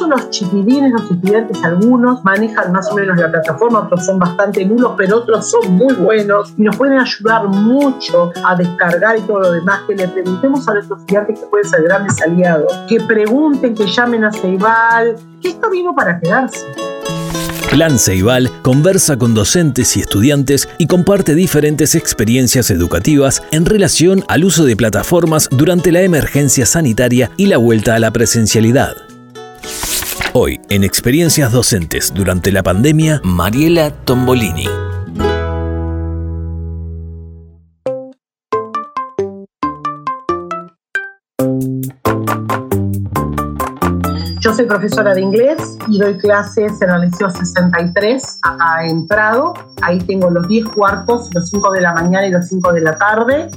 caso, los chiquilines, los estudiantes, algunos manejan más o menos la plataforma, otros son bastante nulos, pero otros son muy buenos y nos pueden ayudar mucho a descargar y todo lo demás. Que le preguntemos a nuestros estudiantes que pueden ser grandes aliados, que pregunten, que llamen a Ceibal, que esto vino para quedarse. Plan Ceibal conversa con docentes y estudiantes y comparte diferentes experiencias educativas en relación al uso de plataformas durante la emergencia sanitaria y la vuelta a la presencialidad. Hoy, en Experiencias Docentes durante la pandemia, Mariela Tombolini. Yo soy profesora de inglés y doy clases en el Liceo 63, acá en Prado. Ahí tengo los 10 cuartos, los 5 de la mañana y los 5 de la tarde.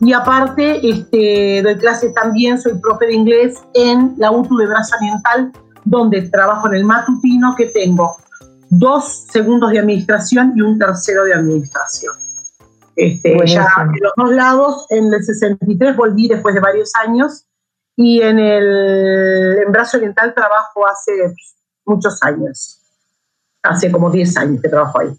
Y aparte, este, doy clases también, soy profe de inglés en la UTU de Brazo Oriental, donde trabajo en el matutino, que tengo dos segundos de administración y un tercero de administración. Este, ya en los dos lados, en el 63 volví después de varios años y en el en Brazo Oriental trabajo hace muchos años, hace como 10 años que trabajo ahí.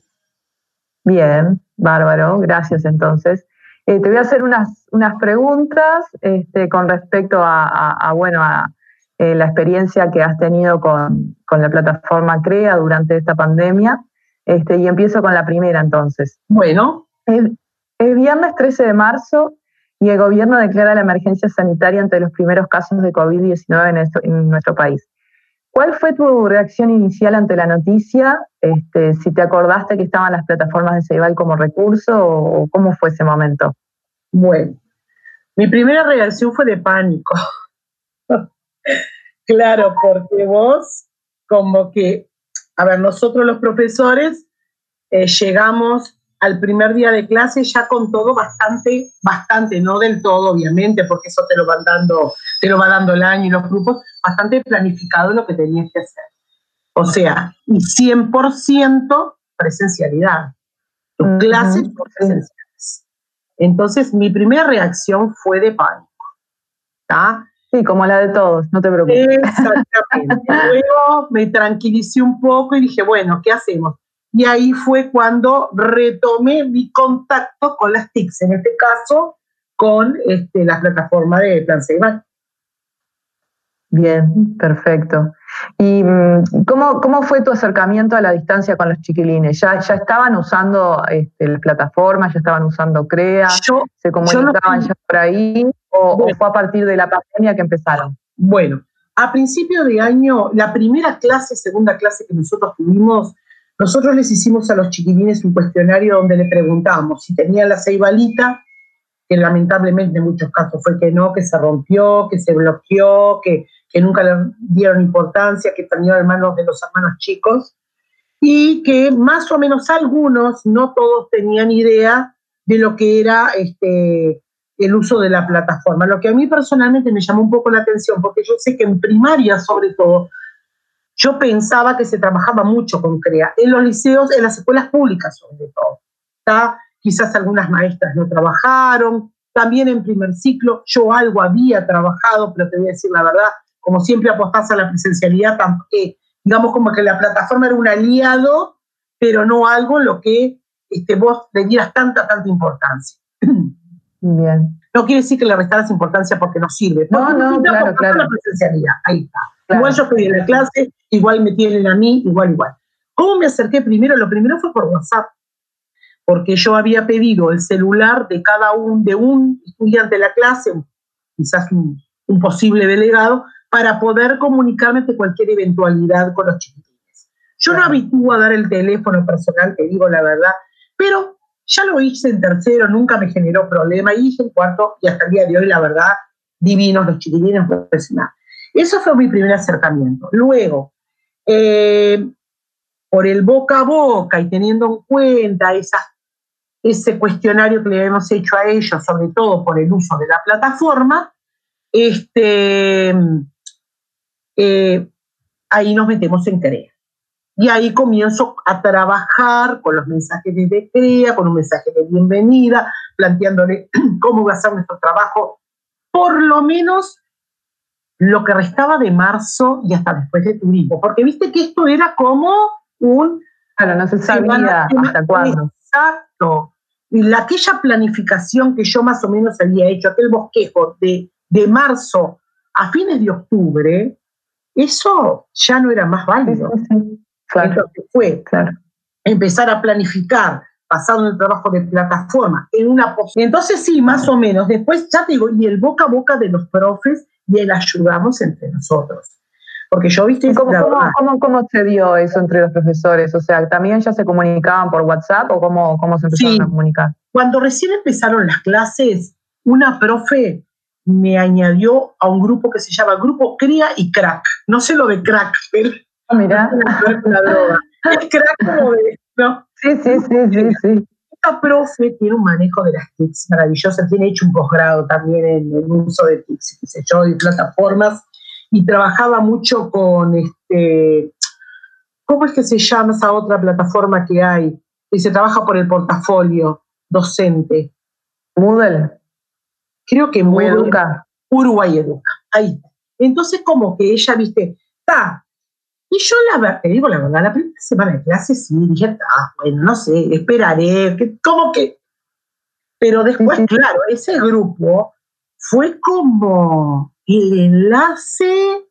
Bien, bárbaro, gracias entonces. Eh, te voy a hacer unas, unas preguntas este, con respecto a bueno, a, eh, la experiencia que has tenido con, la plataforma CREA durante esta pandemia. Este, y empiezo con la primera entonces. Bueno. El, viernes 13 de marzo y el gobierno declara la emergencia sanitaria ante los primeros casos de COVID-19 en, nuestro país. ¿Cuál fue tu reacción inicial ante la noticia? Este, si te acordaste que estaban las plataformas de Ceibal como recurso o cómo fue ese momento. Bueno, mi primera reacción fue de pánico. Claro, porque vos, como que, a ver, nosotros los profesores eh, llegamos al primer día de clase ya con todo bastante, bastante, no del todo, obviamente, porque eso te lo van dando, te lo va dando el año y los grupos, bastante planificado lo que tenías que hacer. O sea, y 100% presencialidad. Tus clases por presenciales. Entonces, mi primera reacción fue de pánico. ¿está? Sí, como la de todos, no te preocupes. Exactamente. Luego me tranquilicé un poco y dije, bueno, ¿qué hacemos? Y ahí fue cuando retomé mi contacto con las TICs, en este caso con este, la plataforma de Plan Ceibal. Bien, perfecto. ¿Y mm, cómo, cómo, fue tu acercamiento a la distancia con los chiquilines? ¿Ya, ya estaban usando este, la plataforma, ya estaban usando CREA? ¿Se comunicaban ya por ahí? O, fue a partir de la pandemia que empezaron? Bueno, a principio de año, la primera clase, segunda clase que nosotros tuvimos, nosotros les hicimos a los chiquilines un cuestionario donde le preguntamos si tenían la ceibalita, que lamentablemente en muchos casos fue que no, que se rompió, que se bloqueó, que, que nunca le dieron importancia, que terminó en manos de los hermanos chicos, y que más o menos algunos, no todos tenían idea de lo que era este, el uso de la plataforma, lo que a mí personalmente me llamó un poco la atención, porque yo sé que en primaria sobre todo, yo pensaba que se trabajaba mucho con CREA, en los liceos, en las escuelas públicas sobre todo. Quizás algunas maestras no trabajaron, también en primer ciclo yo algo había trabajado, pero te voy a decir la verdad, como siempre apostás a la presencialidad, eh, digamos como que la plataforma era un aliado, pero no algo en lo que este, vos le dieras tanta, tanta importancia. Bien. No quiere decir que le restaras importancia porque no sirve. No, no, claro, claro. La presencialidad, ahí está. Igual yo pedí la clase, igual me tienen a mí, igual, igual. ¿Cómo me acerqué primero? Lo primero fue por WhatsApp, porque yo había pedido el celular de cada un, de un estudiante de la clase, quizás un, posible delegado, para poder comunicarme de cualquier eventualidad con los chiquitines. Yo no habitúo a dar el teléfono personal, te digo la verdad, pero ya lo hice en tercero, nunca me generó problema, y hice en cuarto y hasta el día de hoy, la verdad, divinos los chiquilines profesionales. Eso fue mi primer acercamiento. Luego, eh, por el boca a boca y teniendo en cuenta esa, ese cuestionario que le habíamos hecho a ellos, sobre todo por el uso de la plataforma, este, eh, ahí nos metemos en CREA. Y ahí comienzo a trabajar con los mensajes de cría, con un mensaje de bienvenida, planteándole cómo va a ser nuestro trabajo, por lo menos lo que restaba de marzo y hasta después de turismo, porque viste que esto era como un... Claro, no se sabía hasta cuándo. Exacto. Y la, aquella planificación que yo más o menos había hecho, aquel bosquejo de, de marzo a fines de octubre, eso ya no era más válido. Claro. Entonces fue empezar a planificar basado en el trabajo de plataforma, en una Entonces sí, más o menos. Después, ya te digo, y el boca a boca de los profes y el ayudamos entre nosotros. Porque yo, viste... ¿Cómo, cómo, se dio eso entre los profesores? O sea, ¿también ya se comunicaban por WhatsApp o cómo, cómo se empezaron a comunicar? Cuando recién empezaron las clases, una profe me añadió a un grupo que se llama Grupo Cría y Crack. No sé lo de crack, pero ah, mira. es crack como de, ¿no? Sí, sí, sí, sí, sí. Esta profe tiene un manejo de las TICs maravilloso, tiene hecho un posgrado también en el uso de TICs, qué sé yo, y plataformas, y trabajaba mucho con este, ¿cómo es que se llama esa otra plataforma que hay? Y se trabaja por el portafolio docente. Moodle. Creo que Moodle. Educa. Uruguay Educa. Ahí. Entonces, como que ella, viste, está, y yo la verdad, te digo la verdad, la primera semana de clase sí, dije, ah, bueno, no sé, esperaré, que, como que... Pero después, claro, ese grupo fue como el enlace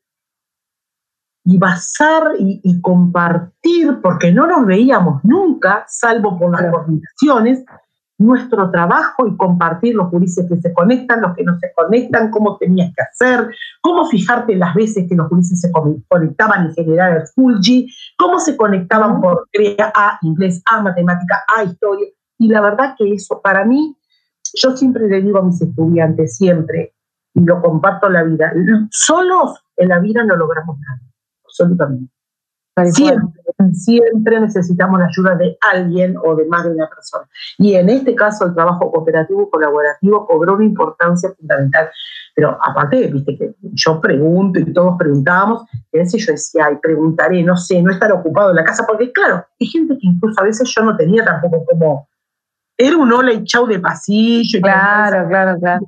y basar y, y, compartir, porque no nos veíamos nunca, salvo por las coordinaciones, nuestro trabajo y compartir los juristas que se conectan, los que no se conectan, cómo tenías que hacer, cómo fijarte las veces que los juristas se conectaban en general al Fulgi, cómo se conectaban por a inglés, a matemática, a historia. Y la verdad que eso para mí, yo siempre le digo a mis estudiantes, siempre, y lo comparto en la vida, solos en la vida no logramos nada, absolutamente. Siempre, siempre necesitamos la ayuda de alguien o de más de una persona. Y en este caso el trabajo cooperativo colaborativo cobró una importancia fundamental. Pero aparte, viste que yo pregunto y todos preguntábamos, y a veces yo decía, ay, preguntaré, no sé, no estar ocupado en la casa, porque claro, hay gente que incluso a veces yo no tenía tampoco como, era un hola y chau de pasillo. Claro, claro, claro.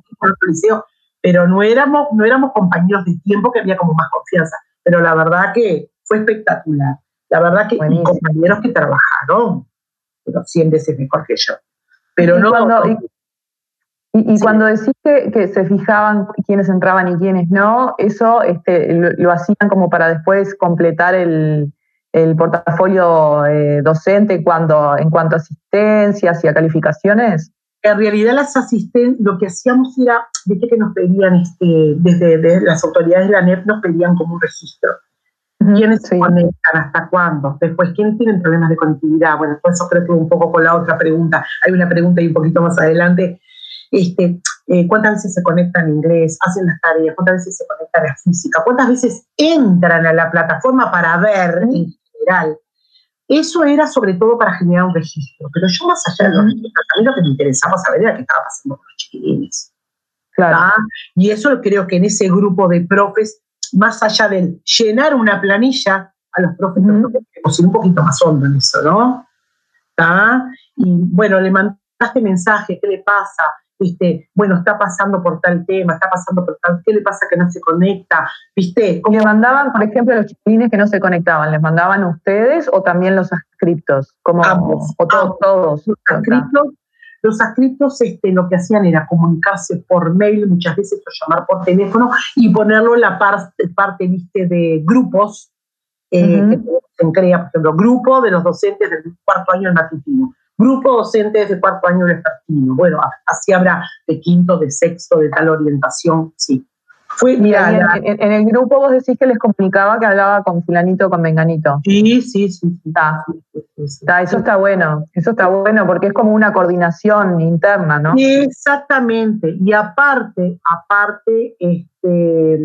Pero no éramos, no éramos compañeros de tiempo que había como más confianza. Pero la verdad que fue espectacular. La verdad que mis compañeros que trabajaron, pero 100 veces mejor que yo. Pero y no. Cuando, y, cuando decís que, se fijaban quiénes entraban y quiénes no, eso este, lo, hacían como para después completar el, portafolio eh, docente cuando, en cuanto a asistencias y a calificaciones. En realidad las asistentes, lo que hacíamos era, viste que nos pedían, este, desde, desde las autoridades de la NEP nos pedían como un registro ¿Quiénes se conectan? ¿Hasta cuándo? Después, ¿quiénes tienen problemas de conectividad? Bueno, eso creo que un poco con la otra pregunta. Hay una pregunta ahí un poquito más adelante. Este, eh, ¿Cuántas veces se conectan en inglés? ¿Hacen las tareas? ¿Cuántas veces se conectan a física? ¿Cuántas veces entran a la plataforma para ver en general? Eso era sobre todo para generar un registro. Pero yo más allá de los registros, a mí lo que me interesaba saber era qué estaba pasando con los chiquilines. Claro. ¿Ah? Y eso creo que en ese grupo de profes más allá de llenar una planilla a los profes, ir un poquito más hondo en eso, ¿no? Y bueno, le mandaste mensaje, ¿qué le pasa? ¿Viste? Bueno, está pasando por tal tema, está pasando por tal, ¿qué le pasa que no se conecta? ¿Viste? ¿Le mandaban, por ejemplo, a los chiquilines que no se conectaban? ¿Les mandaban a ustedes o también los adscriptos? Como, o todos, todos. Los adscriptos los adscritos este, lo que hacían era comunicarse por mail, muchas veces o llamar por teléfono y ponerlo en la parte, parte ¿viste? de grupos eh, en CREA, por ejemplo, grupo de los docentes del cuarto año en matutino, grupo docentes de cuarto año en vespertino. Bueno, así habrá de quinto, de sexto, de tal orientación, sí. Fue, en, el grupo vos decís que les comunicaba que hablaba con fulanito con menganito. Sí, sí, sí. Está. eso está bueno, eso está bueno porque es como una coordinación interna, ¿no? Exactamente. Y aparte, aparte, este,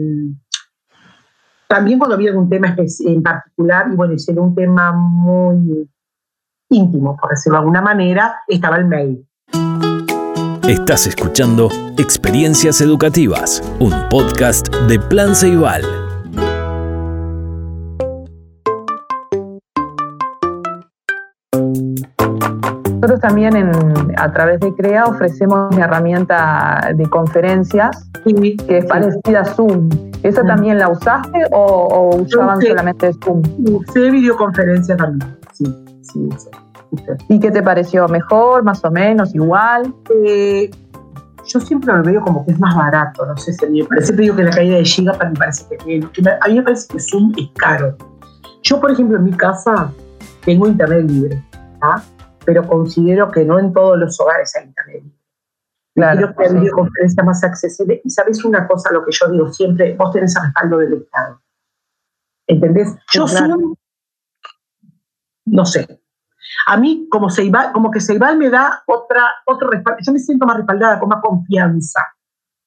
también cuando había algún tema en particular, y bueno, ese era un tema muy íntimo, por decirlo de alguna manera, estaba el mail. Estás escuchando Experiencias Educativas, un podcast de Plan Ceibal. Nosotros también a través de CREA ofrecemos una herramienta de conferencias que es parecida a Zoom. ¿Esa también la usaste o, usaban solamente Zoom? Usé videoconferencia también, sí, sí, ¿Y qué te pareció? ¿Mejor, más o menos, igual? Eh, yo siempre lo veo como que es más barato, no sé si a mí me parece, digo que la caída de Giga para mí parece que, que a mí me parece que Zoom es caro. Yo, por ejemplo, en mi casa tengo internet libre, ¿ah? pero considero que no en todos los hogares hay internet libre. Claro, Quiero que la videoconferencia más accesible. Y sabes una cosa, lo que yo digo siempre, vos tenés el respaldo del Estado. ¿Entendés? Yo Zoom, no sé, a mí, como, Ceibal, como que Ceibal me da otra, otro respaldo, yo me siento más respaldada, con más confianza,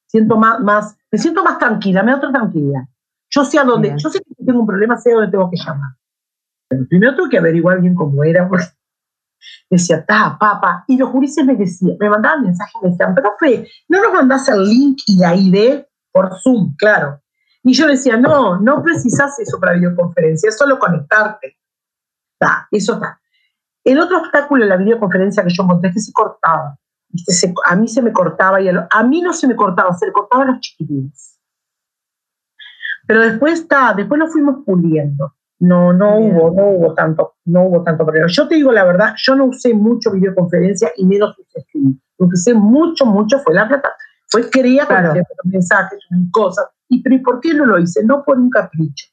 siento más, más, me siento más tranquila, me da otra tranquilidad. Yo sé a dónde, yo sé que tengo un problema, sé a dónde tengo que llamar. Pero primero tengo que averiguar bien cómo era, porque decía, ta, papá, y los juristas me decían, me mandaban mensajes, me decían, profe, ¿no nos mandás el link y la ID por Zoom? Claro. Y yo decía, no, no precisas eso para videoconferencia, es solo conectarte. Está, eso está. El otro obstáculo en la videoconferencia que yo monté es que se cortaba. a mí se me cortaba y a, mí no se me cortaba, se le cortaban los chiquitines. Pero después está, después lo fuimos puliendo. No, no hubo, no hubo tanto, no hubo tanto problema. Yo te digo la verdad, yo no usé mucho videoconferencia y menos usé streaming. Lo que usé mucho, mucho fue la plata. Fue quería claro. mensajes, cosas. ¿Y pero por qué no lo hice? No por un capricho.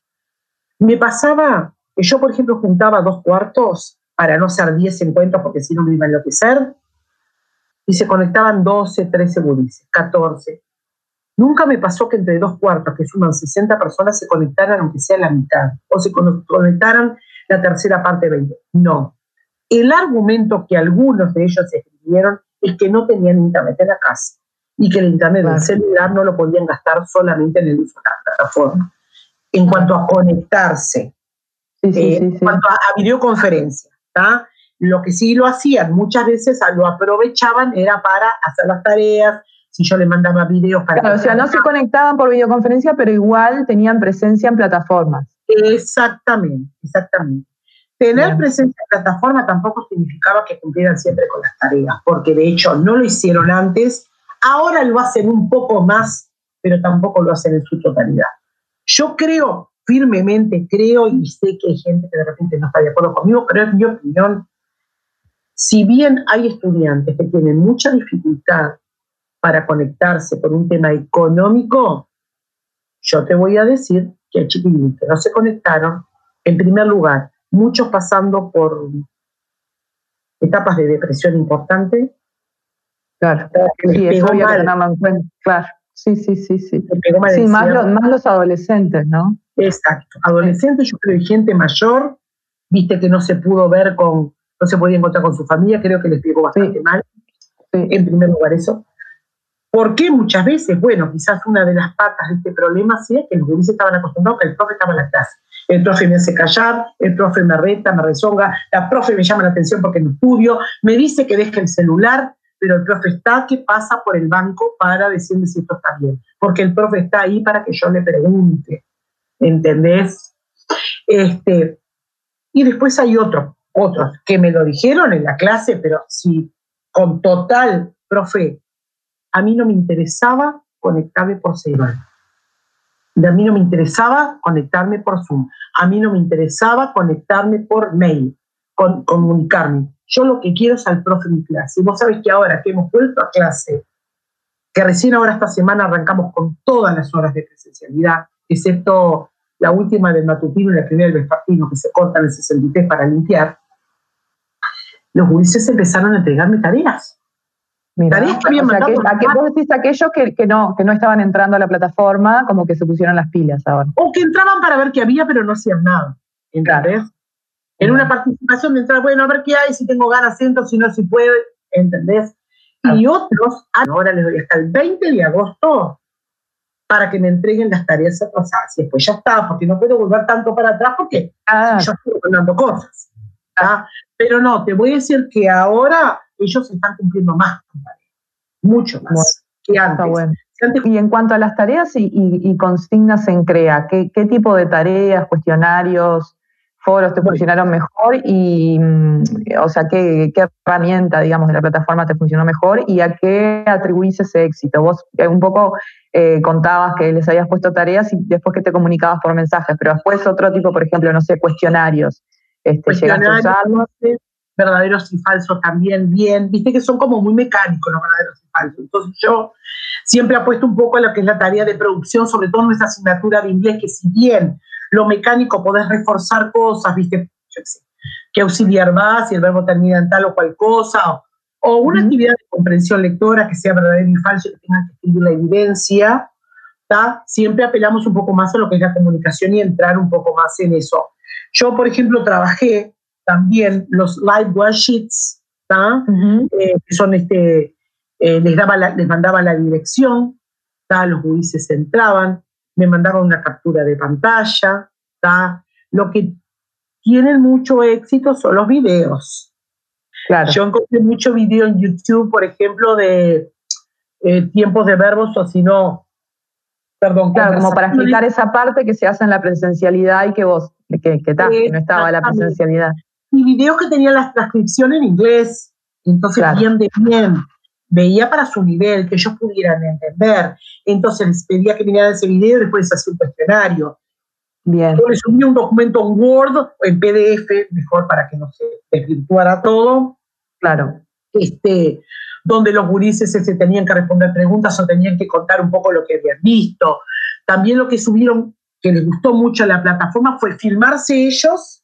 Me pasaba yo, por ejemplo, juntaba dos cuartos para no ser 10 encuentros porque si no me iba a enloquecer. Y se conectaban 12, 13 gurises, 14. Nunca me pasó que entre dos cuartos, que suman 60 personas, se conectaran aunque sea la mitad, o se conectaran la tercera parte 20. No. El argumento que algunos de ellos escribieron es que no tenían internet en la casa y que el internet del celular no lo podían gastar solamente en el uso de la plataforma. En cuanto a conectarse, eh, en cuanto a videoconferencia, lo que sí lo hacían, muchas veces lo aprovechaban, era para hacer las tareas, si yo le mandaba videos para... Claro, o sea, no se conectaban por videoconferencia, pero igual tenían presencia en plataformas. Exactamente, exactamente. Tener presencia en plataforma tampoco significaba que cumplieran siempre con las tareas, porque de hecho no lo hicieron antes, ahora lo hacen un poco más, pero tampoco lo hacen en su totalidad. Yo creo firmemente creo y sé que hay gente que de repente no está de acuerdo conmigo, pero es mi opinión. Si bien hay estudiantes que tienen mucha dificultad para conectarse por un tema económico, yo te voy a decir que hay chiquilines que no se conectaron, en primer lugar, muchos pasando por etapas de depresión importante. Claro, sí, eso había que en cuenta. Claro, sí, sí, sí, sí. Sí, más, más los adolescentes, ¿no? Exacto. Adolescentes, yo creo que gente mayor, viste que no se pudo ver con, no se podía encontrar con su familia, creo que les pegó bastante mal. En primer lugar, eso. ¿Por qué muchas veces? Bueno, quizás una de las patas de este problema sea que los gurises estaban acostumbrados que el profe estaba en la clase. El profe me hace callar, el profe me reta, me rezonga, la profe me llama la atención porque no estudio, me dice que deje el celular, pero el profe está que pasa por el banco para decirme si esto está bien, porque el profe está ahí para que yo le pregunte. ¿entendés? Este, y después hay otros, otros que me lo dijeron en la clase, pero sí, con total, profe, a mí no me interesaba conectarme por celular. A mí no me interesaba conectarme por Zoom. A mí no me interesaba conectarme por mail, comunicarme. Yo lo que quiero es al profe en mi clase. Y vos sabés que ahora que hemos vuelto a clase, que recién ahora esta semana arrancamos con todas las horas de presencialidad, excepto la última del matutino y la primera del vespertino, que se cortan el 63 para limpiar, los juicios empezaron a entregarme tareas. tareas que habían mandado. Que, ¿A qué vos decís aquellos que, que, no, que no estaban entrando a la plataforma, como que se pusieron las pilas ahora? O que entraban para ver qué había, pero no hacían nada. ¿Entendés? En una participación de entrar, bueno, a ver qué hay, si tengo ganas, siento, si no, si puedo, ¿entendés? Y otros, ahora les doy hasta el 20 de agosto, para que me entreguen las tareas atrasadas. Y después ya está, porque no puedo volver tanto para atrás porque ah. yo estoy mandando cosas. Pero no, te voy a decir que ahora ellos están cumpliendo más mucho más que antes. Y en cuanto a las tareas y, consignas en CREA, ¿qué, tipo de tareas, cuestionarios foros te funcionaron mejor y, mm, o sea, ¿qué, qué, herramienta, digamos, de la plataforma te funcionó mejor y a qué atribuís ese éxito? Vos eh, un poco eh, contabas que les habías puesto tareas y después que te comunicabas por mensajes, pero después otro tipo, por ejemplo, no sé, cuestionarios. Este, cuestionarios verdaderos y falsos también, bien, viste que son como muy mecánicos los verdaderos y falsos. Entonces yo siempre apuesto un poco a lo que es la tarea de producción, sobre todo en nuestra asignatura de inglés, que si bien lo mecánico podés reforzar cosas, ¿viste? Yo sé, que auxiliar va si el verbo termina en tal o cual cosa, o, una actividad de comprensión lectora que sea verdadero y falso, que tenga que escribir la evidencia, ¿tá? siempre apelamos un poco más a lo que es la comunicación y entrar un poco más en eso. Yo, por ejemplo, trabajé también los live worksheets, eh, que son este, eh, les, daba les mandaba la dirección, los jueces entraban, me mandaron una captura de pantalla. Lo que tienen mucho éxito son los videos. Claro. Yo encontré mucho video en YouTube, por ejemplo, de eh, tiempos de verbos o si no, perdón. Claro, como para explicar esa parte que se hace en la presencialidad y que vos, que, que, no estaba la presencialidad. Y videos que tenían las transcripciones en inglés, entonces bien de bien veía para su nivel, que ellos pudieran entender. Entonces les pedía que miraran ese video y después hacía un cuestionario. Bien. Yo les subía un documento en Word o en PDF, mejor para que no se desvirtuara todo. Claro. Este, donde los gurises se tenían que responder preguntas o tenían que contar un poco lo que habían visto. También lo que subieron, que les gustó mucho a la plataforma, fue filmarse ellos.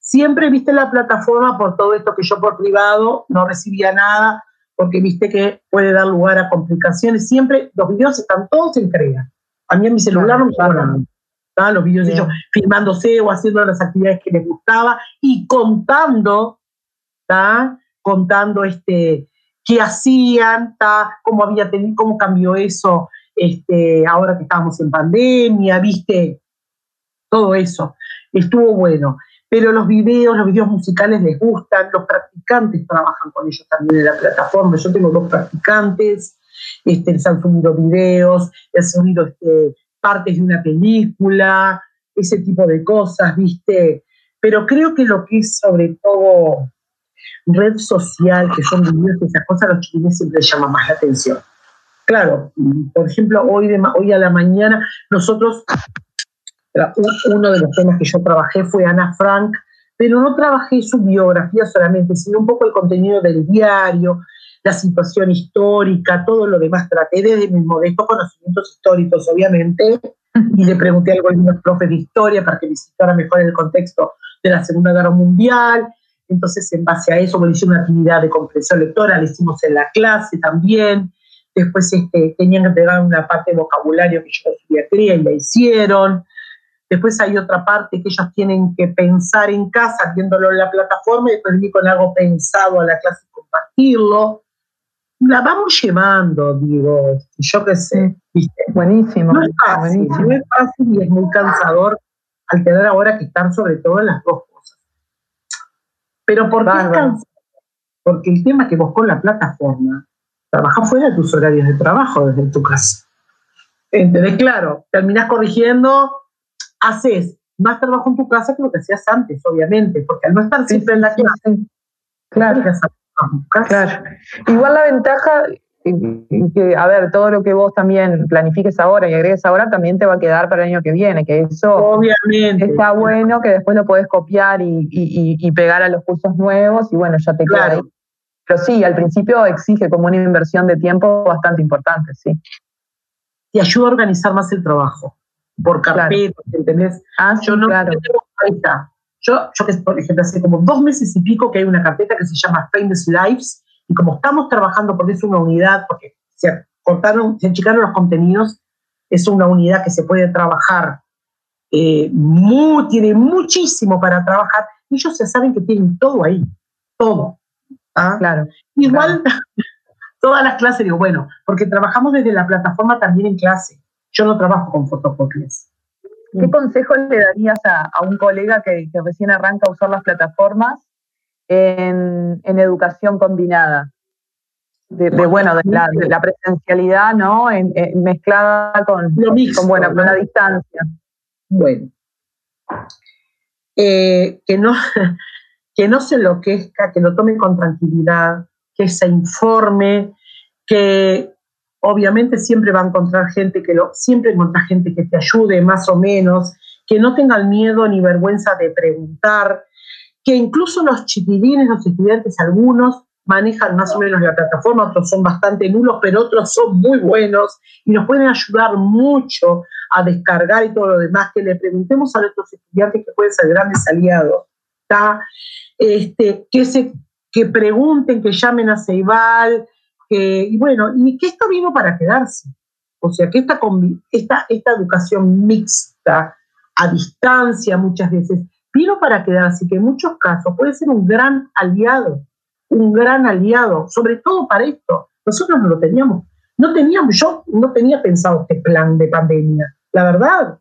Siempre viste la plataforma por todo esto que yo por privado no recibía nada porque viste que puede dar lugar a complicaciones. Siempre los videos están todos en entrega. A mí en mi celular no me sobran. Los videos de ellos filmándose o haciendo las actividades que les gustaba y contando, contando este, qué hacían, cómo había tenido, cómo cambió eso este, ahora que estábamos en pandemia, viste, todo eso. Estuvo bueno pero los videos, los videos musicales les gustan, los practicantes trabajan con ellos también en la plataforma. Yo tengo dos practicantes, este, les han subido videos, les han subido este, partes de una película, ese tipo de cosas, ¿viste? Pero creo que lo que es sobre todo red social, que son videos y esas cosas, a los chiquines siempre les llama más la atención. Claro, por ejemplo, hoy, de, hoy a la mañana nosotros uno de los temas que yo trabajé fue Ana Frank, pero no trabajé su biografía solamente, sino un poco el contenido del diario, la situación histórica, todo lo demás. Traté desde mis modestos conocimientos históricos, obviamente, y le pregunté algo a algunos profes de historia para que visitara mejor el contexto de la Segunda Guerra Mundial. Entonces, en base a eso, bueno, hice una actividad de comprensión lectora, la hicimos en la clase también. Después este, tenían que pegar una parte de vocabulario que yo no y la hicieron. Después hay otra parte que ellos tienen que pensar en casa, viéndolo en la plataforma, y después venir con algo pensado a la clase y compartirlo. La vamos llevando, digo, yo qué sé. Buenísimo. No es fácil, no es fácil y es muy cansador al tener ahora que estar sobre todo en las dos cosas. Pero ¿por qué es cansado? Porque el tema es que vos con la plataforma trabajas fuera de tus horarios de trabajo desde tu casa. Entonces, claro, terminás corrigiendo haces más trabajo en tu casa que lo que hacías antes, obviamente, porque al no estar siempre en la clase, claro. claro. Igual la ventaja, que, a ver, todo lo que vos también planifiques ahora y agregues ahora también te va a quedar para el año que viene, que eso obviamente. está bueno, que después lo podés copiar y, pegar a los cursos nuevos y bueno, ya te queda ahí. Pero sí, al principio exige como una inversión de tiempo bastante importante, sí. Te ayuda a organizar más el trabajo por carpeta, ¿entendés? Ah, yo no claro. Yo, yo que, por ejemplo, hace como dos meses y pico que hay una carpeta que se llama Famous Lives, y como estamos trabajando, porque es una unidad, porque se cortaron, se achicaron los contenidos, es una unidad que se puede trabajar, eh, tiene muchísimo para trabajar, y ellos se saben que tienen todo ahí, todo. ¿ah? Claro. Igual, todas las clases, digo, bueno, porque trabajamos desde la plataforma también en clase. Yo no trabajo con fotocopias. ¿Qué consejo le darías a, un colega que, recién arranca a usar las plataformas en, educación combinada? De, bueno, de la, presencialidad, ¿no? En, mezclada con, Lo mismo, con, bueno, con la distancia. Bueno. eh, que, no, que no se enloquezca, que lo tome con tranquilidad, que se informe, que obviamente siempre va a encontrar gente que lo, siempre encontrar gente que te ayude más o menos, que no tengan miedo ni vergüenza de preguntar, que incluso los chiquilines, los estudiantes, algunos manejan más o menos la plataforma, otros son bastante nulos, pero otros son muy buenos y nos pueden ayudar mucho a descargar y todo lo demás, que le preguntemos a nuestros estudiantes que pueden ser grandes aliados, Este, que, se, que pregunten, que llamen a Ceibal, que, y bueno, y que esto vino para quedarse. O sea, que esta, esta, esta educación mixta, a distancia muchas veces, vino para quedarse, que en muchos casos puede ser un gran aliado un gran aliado, sobre todo para esto. Nosotros no lo teníamos, no teníamos, yo no tenía pensado este plan de pandemia, la verdad.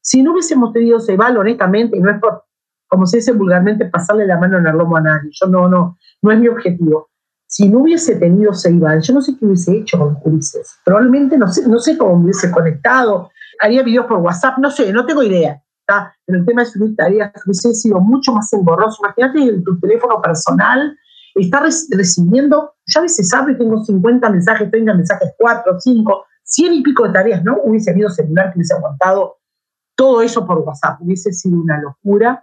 Si no hubiésemos tenido Ceval, honestamente, y no es por, como se dice vulgarmente, pasarle la mano en el lomo a nadie, yo no, no, no es mi objetivo. Si no hubiese tenido Ceibal, yo no sé qué hubiese hecho con los. Probablemente no sé, no sé cómo hubiese conectado, haría videos por WhatsApp, no sé, no tengo idea. Pero el tema de subir tareas hubiese sido mucho más engorroso. Imagínate tu teléfono personal, está recibiendo, ya a veces sabe, tengo 50 mensajes, 30 mensajes, 4, 5, 100 y pico de tareas, ¿no? Hubiese habido celular que hubiese aguantado todo eso por WhatsApp, hubiese sido una locura.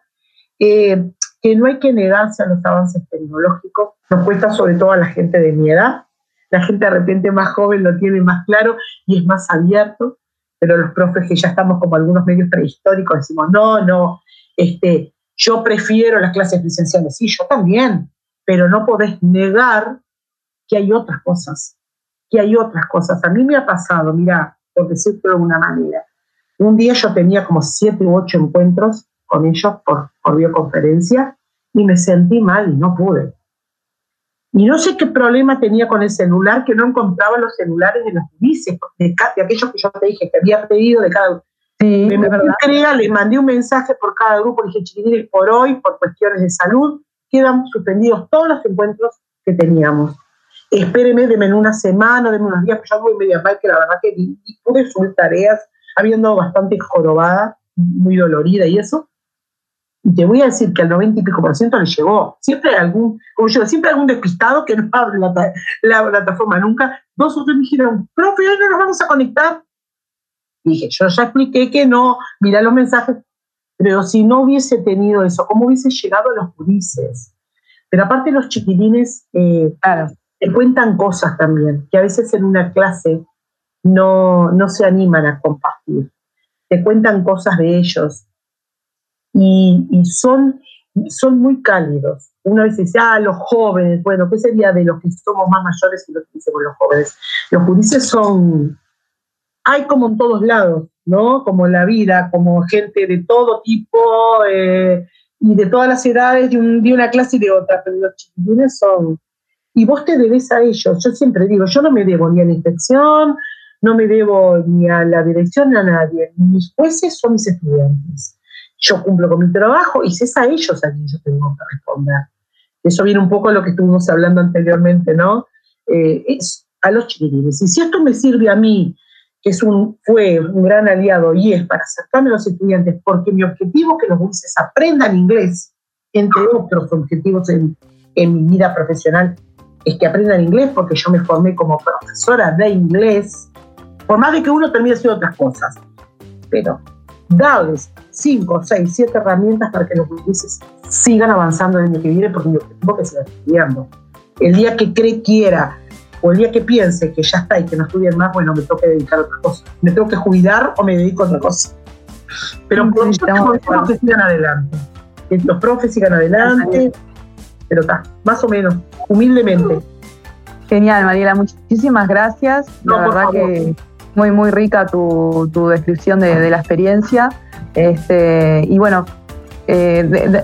Eh, que no hay que negarse a los avances tecnológicos, nos cuesta sobre todo a la gente de mi edad, la gente de repente más joven lo tiene más claro y es más abierto, pero los profes que ya estamos como algunos medios prehistóricos decimos, no, no, este, yo prefiero las clases presenciales, sí, yo también, pero no podés negar que hay otras cosas, que hay otras cosas. A mí me ha pasado, mira, por decirlo de una manera, un día yo tenía como siete u ocho encuentros con ellos por, por videoconferencia y me sentí mal y no pude. Y no sé qué problema tenía con el celular, que no encontraba los celulares de los dices, de, aquellos que yo te dije que había pedido de cada Sí, me, me le mandé un mensaje por cada grupo, le dije, chiquitines, por hoy, por cuestiones de salud, quedan suspendidos todos los encuentros que teníamos. Espéreme, denme en una semana, denme unos días, pues yo voy media mal, que la verdad que pude subir tareas, habiendo bastante jorobada, muy dolorida y eso. Y te voy a decir que al 90 y pico por ciento le llegó. Siempre hay algún, como yo, siempre hay algún despistado que no abre la, plataforma nunca. Dos o tres me dijeron, profe, hoy no nos vamos a conectar. dije, yo ya expliqué que no, mira los mensajes, pero si no hubiese tenido eso, ¿cómo hubiese llegado a los judices? Pero aparte los chiquilines, eh, claro, te cuentan cosas también, que a veces en una clase no, no se animan a compartir. Te cuentan cosas de ellos y, son, son muy cálidos. Uno dice, ah, los jóvenes, bueno, ¿qué sería de los que somos más mayores y los que dicen los jóvenes? Los judices son, hay como en todos lados, ¿no? Como la vida, como gente de todo tipo eh, y de todas las edades, de, una clase y de otra, pero los chiquitines son... Y vos te debes a ellos. Yo siempre digo, yo no me debo ni a la inspección, no me debo ni a la dirección ni a nadie. Mis jueces son mis estudiantes. Yo cumplo con mi trabajo y es a ellos a quien yo tengo que responder. Eso viene un poco a lo que estuvimos hablando anteriormente, ¿no? Eh, es a los chiquitines. Y si esto me sirve a mí que es un, fue un gran aliado y es para acercarme a los estudiantes, porque mi objetivo es que los dulces aprendan inglés, entre otros objetivos en, en mi vida profesional, es que aprendan inglés porque yo me formé como profesora de inglés, por más de que uno termine haciendo otras cosas, pero darles cinco, seis, siete herramientas para que los dulces sigan avanzando en el año que viene, porque objetivo es que sigan estudiando. El día que cree quiera o el día que piense que ya está y que no estudien más, bueno, me tengo que dedicar a otra cosa. Me tengo que jubilar o me dedico a otra cosa. Pero por eso que sigan adelante. Que los profes sigan adelante. Pero está, más o menos, humildemente. Genial, Mariela, muchísimas gracias. la verdad que muy, muy rica tu, tu descripción de, la experiencia. Este, y bueno, eh,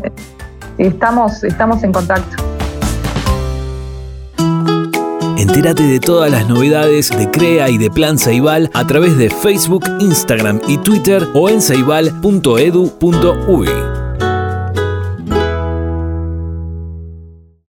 estamos, estamos en contacto. Entérate de todas las novedades de CREA y de Plan Ceibal a través de Facebook, Instagram y Twitter o en ceibal.edu.uy.